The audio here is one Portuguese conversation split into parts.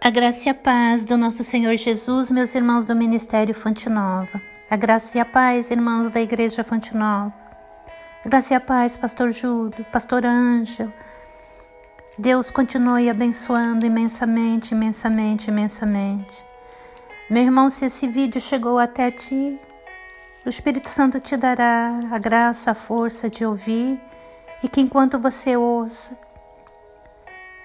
A graça e a paz do nosso Senhor Jesus, meus irmãos do Ministério Fonte Nova. A graça e a paz, irmãos da Igreja Fonte Nova. A graça e a paz, Pastor Júlio, Pastor Ângelo. Deus continue abençoando imensamente, imensamente, imensamente. Meu irmão, se esse vídeo chegou até ti, o Espírito Santo te dará a graça, a força de ouvir e que enquanto você ouça,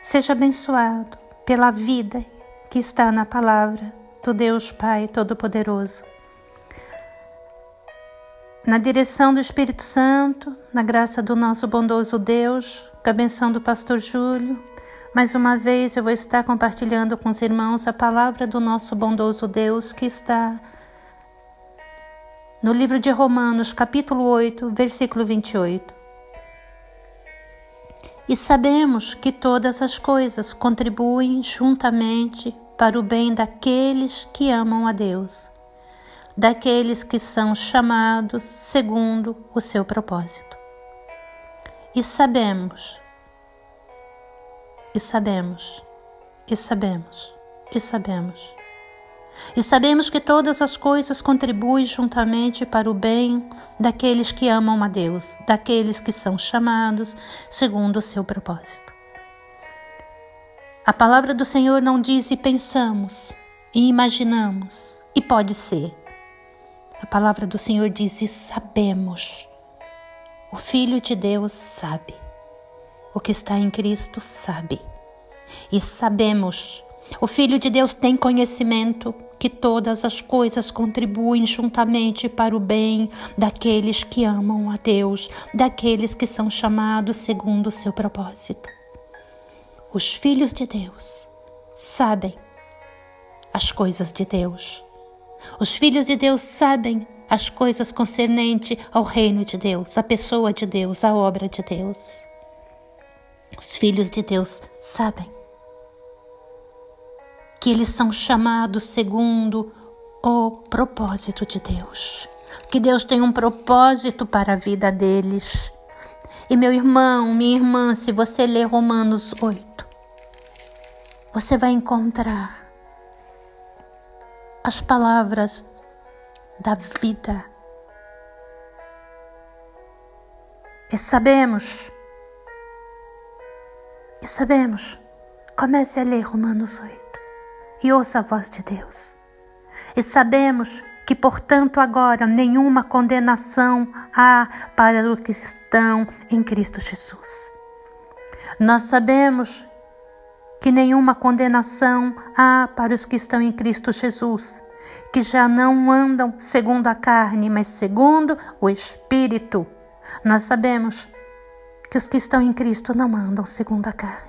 seja abençoado pela vida que está na palavra do Deus Pai Todo-Poderoso. Na direção do Espírito Santo, na graça do nosso bondoso Deus, com a benção do pastor Júlio, mais uma vez eu vou estar compartilhando com os irmãos a palavra do nosso bondoso Deus que está no livro de Romanos, capítulo 8, versículo 28. E sabemos que todas as coisas contribuem juntamente para o bem daqueles que amam a Deus, daqueles que são chamados segundo o seu propósito. E sabemos, e sabemos, e sabemos, e sabemos e sabemos que todas as coisas contribuem juntamente para o bem daqueles que amam a Deus, daqueles que são chamados segundo o seu propósito. A palavra do Senhor não diz e pensamos, e imaginamos, e pode ser. A palavra do Senhor diz e sabemos. O Filho de Deus sabe. O que está em Cristo sabe. E sabemos o Filho de Deus tem conhecimento que todas as coisas contribuem juntamente para o bem daqueles que amam a Deus, daqueles que são chamados segundo o seu propósito. Os filhos de Deus sabem as coisas de Deus. Os filhos de Deus sabem as coisas concernentes ao reino de Deus, a pessoa de Deus, a obra de Deus. Os filhos de Deus sabem que eles são chamados segundo o propósito de Deus. Que Deus tem um propósito para a vida deles. E meu irmão, minha irmã, se você ler Romanos 8, você vai encontrar as palavras da vida. E sabemos, e sabemos, comece a ler Romanos 8 e ouça a voz de Deus. E sabemos que, portanto, agora nenhuma condenação há para os que estão em Cristo Jesus. Nós sabemos que nenhuma condenação há para os que estão em Cristo Jesus, que já não andam segundo a carne, mas segundo o Espírito. Nós sabemos que os que estão em Cristo não andam segundo a carne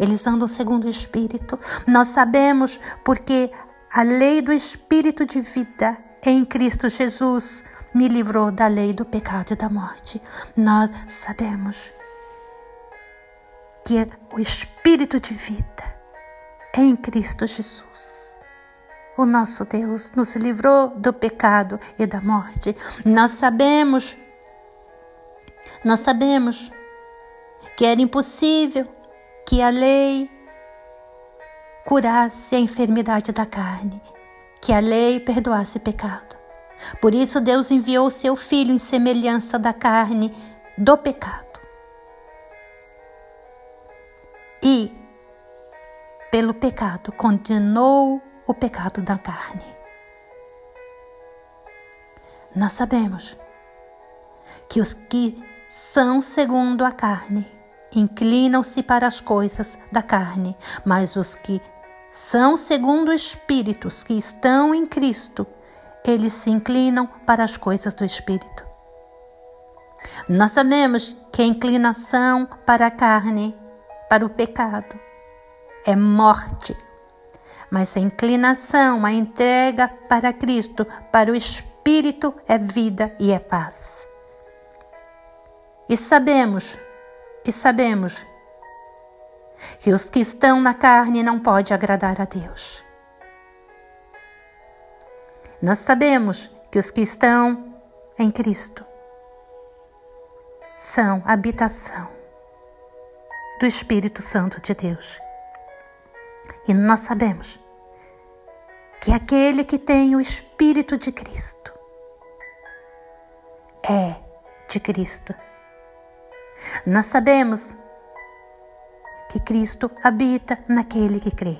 eles andam segundo o Espírito. Nós sabemos porque a lei do Espírito de vida em Cristo Jesus me livrou da lei do pecado e da morte. Nós sabemos que o Espírito de vida em Cristo Jesus. O nosso Deus nos livrou do pecado e da morte. Nós sabemos, nós sabemos que era impossível que a lei curasse a enfermidade da carne, que a lei perdoasse pecado. Por isso Deus enviou seu filho em semelhança da carne do pecado. E pelo pecado condenou o pecado da carne. Nós sabemos que os que são segundo a carne inclinam-se para as coisas da carne, mas os que são segundo espíritos que estão em Cristo, eles se inclinam para as coisas do espírito. Nós sabemos que a inclinação para a carne, para o pecado, é morte, mas a inclinação, a entrega para Cristo, para o espírito, é vida e é paz. E sabemos sabemos que os que estão na carne não podem agradar a Deus. Nós sabemos que os que estão em Cristo são habitação do Espírito Santo de Deus. E nós sabemos que aquele que tem o Espírito de Cristo é de Cristo. Nós sabemos que Cristo habita naquele que crê.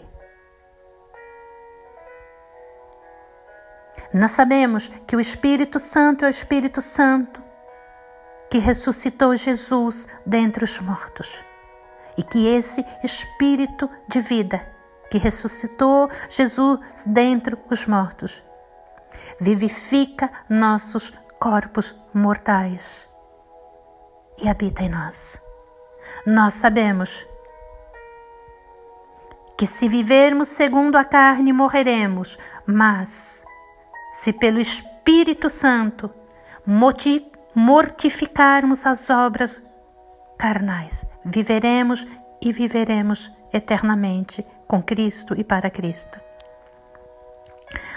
Nós sabemos que o Espírito Santo é o Espírito Santo que ressuscitou Jesus dentre os mortos e que esse Espírito de vida que ressuscitou Jesus dentre os mortos vivifica nossos corpos mortais e habita em nós. Nós sabemos que se vivermos segundo a carne morreremos, mas se pelo Espírito Santo mortificarmos as obras carnais, viveremos e viveremos eternamente com Cristo e para Cristo.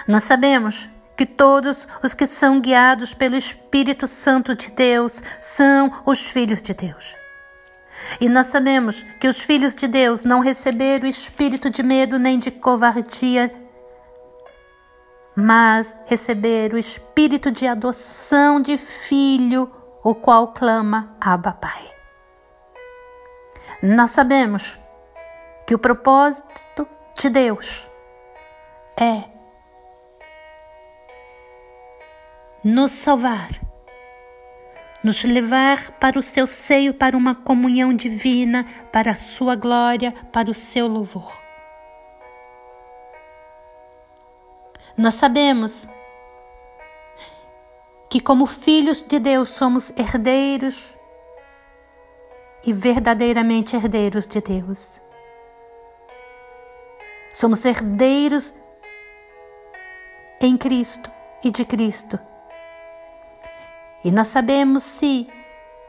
Nós sabemos que todos os que são guiados pelo Espírito Santo de Deus são os filhos de Deus. E nós sabemos que os filhos de Deus não receberam o espírito de medo nem de covardia, mas receberam o espírito de adoção de filho, o qual clama Abba Pai. Nós sabemos que o propósito de Deus é nos salvar, nos levar para o seu seio, para uma comunhão divina, para a sua glória, para o seu louvor. Nós sabemos que, como filhos de Deus, somos herdeiros e verdadeiramente herdeiros de Deus. Somos herdeiros em Cristo e de Cristo. E nós sabemos se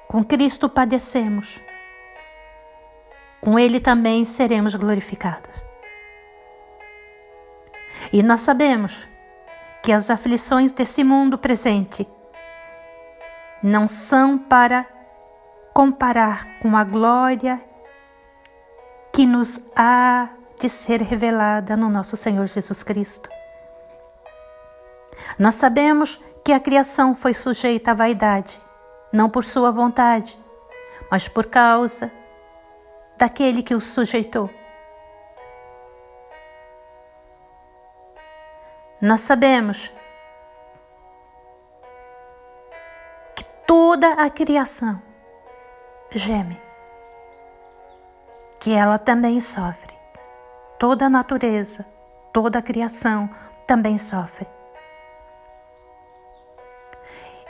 com Cristo padecemos, com Ele também seremos glorificados. E nós sabemos que as aflições desse mundo presente não são para comparar com a glória que nos há de ser revelada no nosso Senhor Jesus Cristo. Nós sabemos que a criação foi sujeita à vaidade, não por sua vontade, mas por causa daquele que o sujeitou. Nós sabemos que toda a criação geme, que ela também sofre. Toda a natureza, toda a criação também sofre.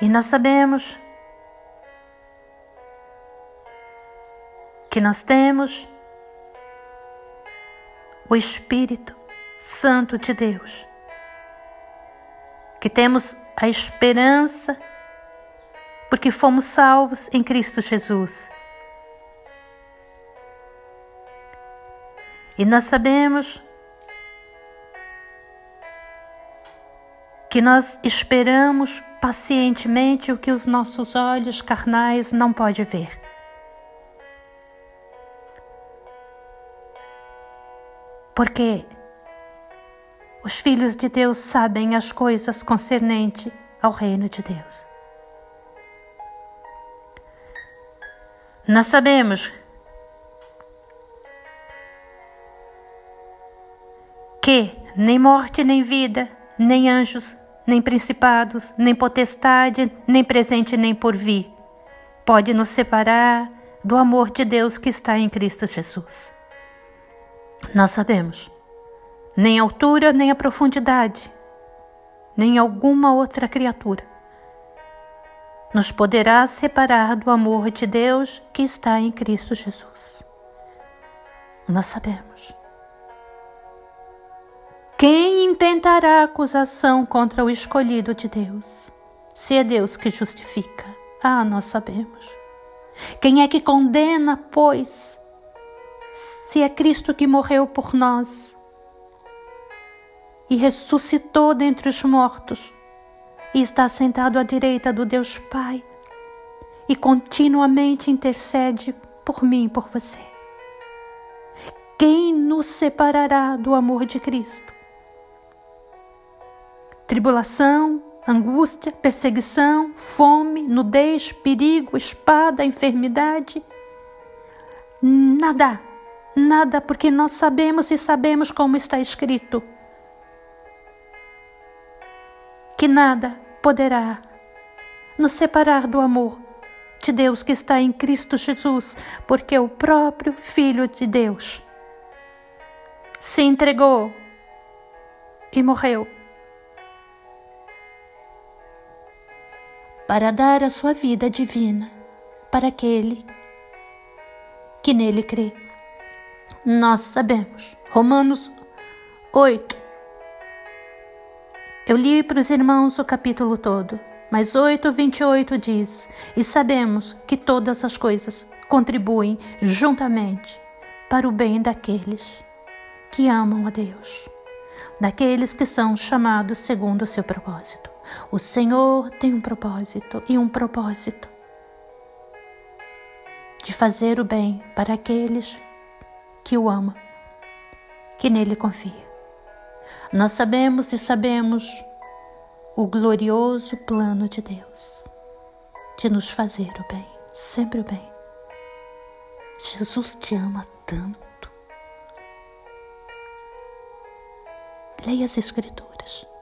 E nós sabemos que nós temos o Espírito Santo de Deus, que temos a esperança porque fomos salvos em Cristo Jesus. E nós sabemos que nós esperamos pacientemente o que os nossos olhos carnais não podem ver. Porque os filhos de Deus sabem as coisas concernentes ao reino de Deus. Nós sabemos que nem morte, nem vida, nem anjos, nem principados, nem potestade, nem presente, nem por vir, pode nos separar do amor de Deus que está em Cristo Jesus. Nós sabemos, nem a altura, nem a profundidade, nem alguma outra criatura nos poderá separar do amor de Deus que está em Cristo Jesus. Nós sabemos. Quem intentará acusação contra o escolhido de Deus? Se é Deus que justifica. Ah, nós sabemos. Quem é que condena, pois? Se é Cristo que morreu por nós e ressuscitou dentre os mortos e está sentado à direita do Deus Pai e continuamente intercede por mim e por você. Quem nos separará do amor de Cristo? Tribulação, angústia, perseguição, fome, nudez, perigo, espada, enfermidade. Nada, nada, porque nós sabemos e sabemos como está escrito que nada poderá nos separar do amor de Deus que está em Cristo Jesus, porque o próprio Filho de Deus se entregou e morreu para dar a sua vida divina para aquele que nele crê. Nós sabemos. Romanos 8. Eu li para os irmãos o capítulo todo, mas 8, 28 diz: E sabemos que todas as coisas contribuem juntamente para o bem daqueles que amam a Deus, daqueles que são chamados segundo o seu propósito. O Senhor tem um propósito e um propósito de fazer o bem para aqueles que o amam, que nele confia. Nós sabemos e sabemos o glorioso plano de Deus de nos fazer o bem, sempre o bem. Jesus te ama tanto. Leia as Escrituras.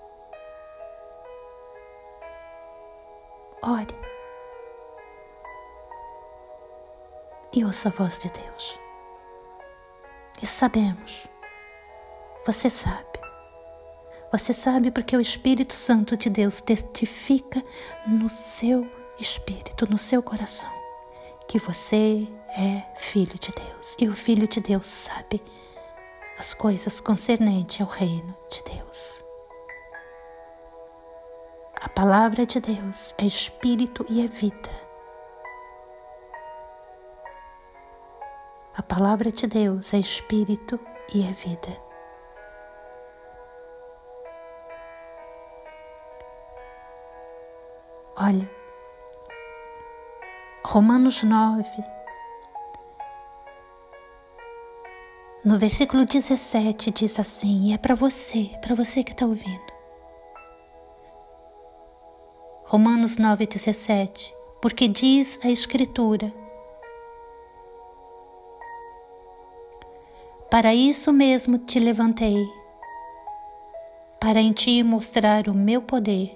Ore. E ouça a voz de Deus. E sabemos, você sabe, você sabe porque o Espírito Santo de Deus testifica no seu espírito, no seu coração, que você é filho de Deus. E o filho de Deus sabe as coisas concernentes ao reino de Deus. A palavra de Deus é espírito e é vida. A palavra de Deus é espírito e é vida. Olha, Romanos 9, no versículo 17 diz assim, e é para você, para você que está ouvindo. Romanos 9,17, porque diz a Escritura: Para isso mesmo te levantei, para em ti mostrar o meu poder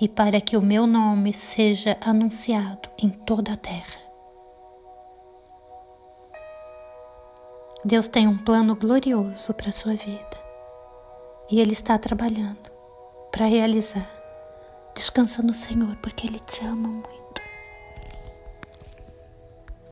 e para que o meu nome seja anunciado em toda a terra. Deus tem um plano glorioso para a sua vida e Ele está trabalhando para realizar. Descansa no Senhor, porque Ele te ama muito.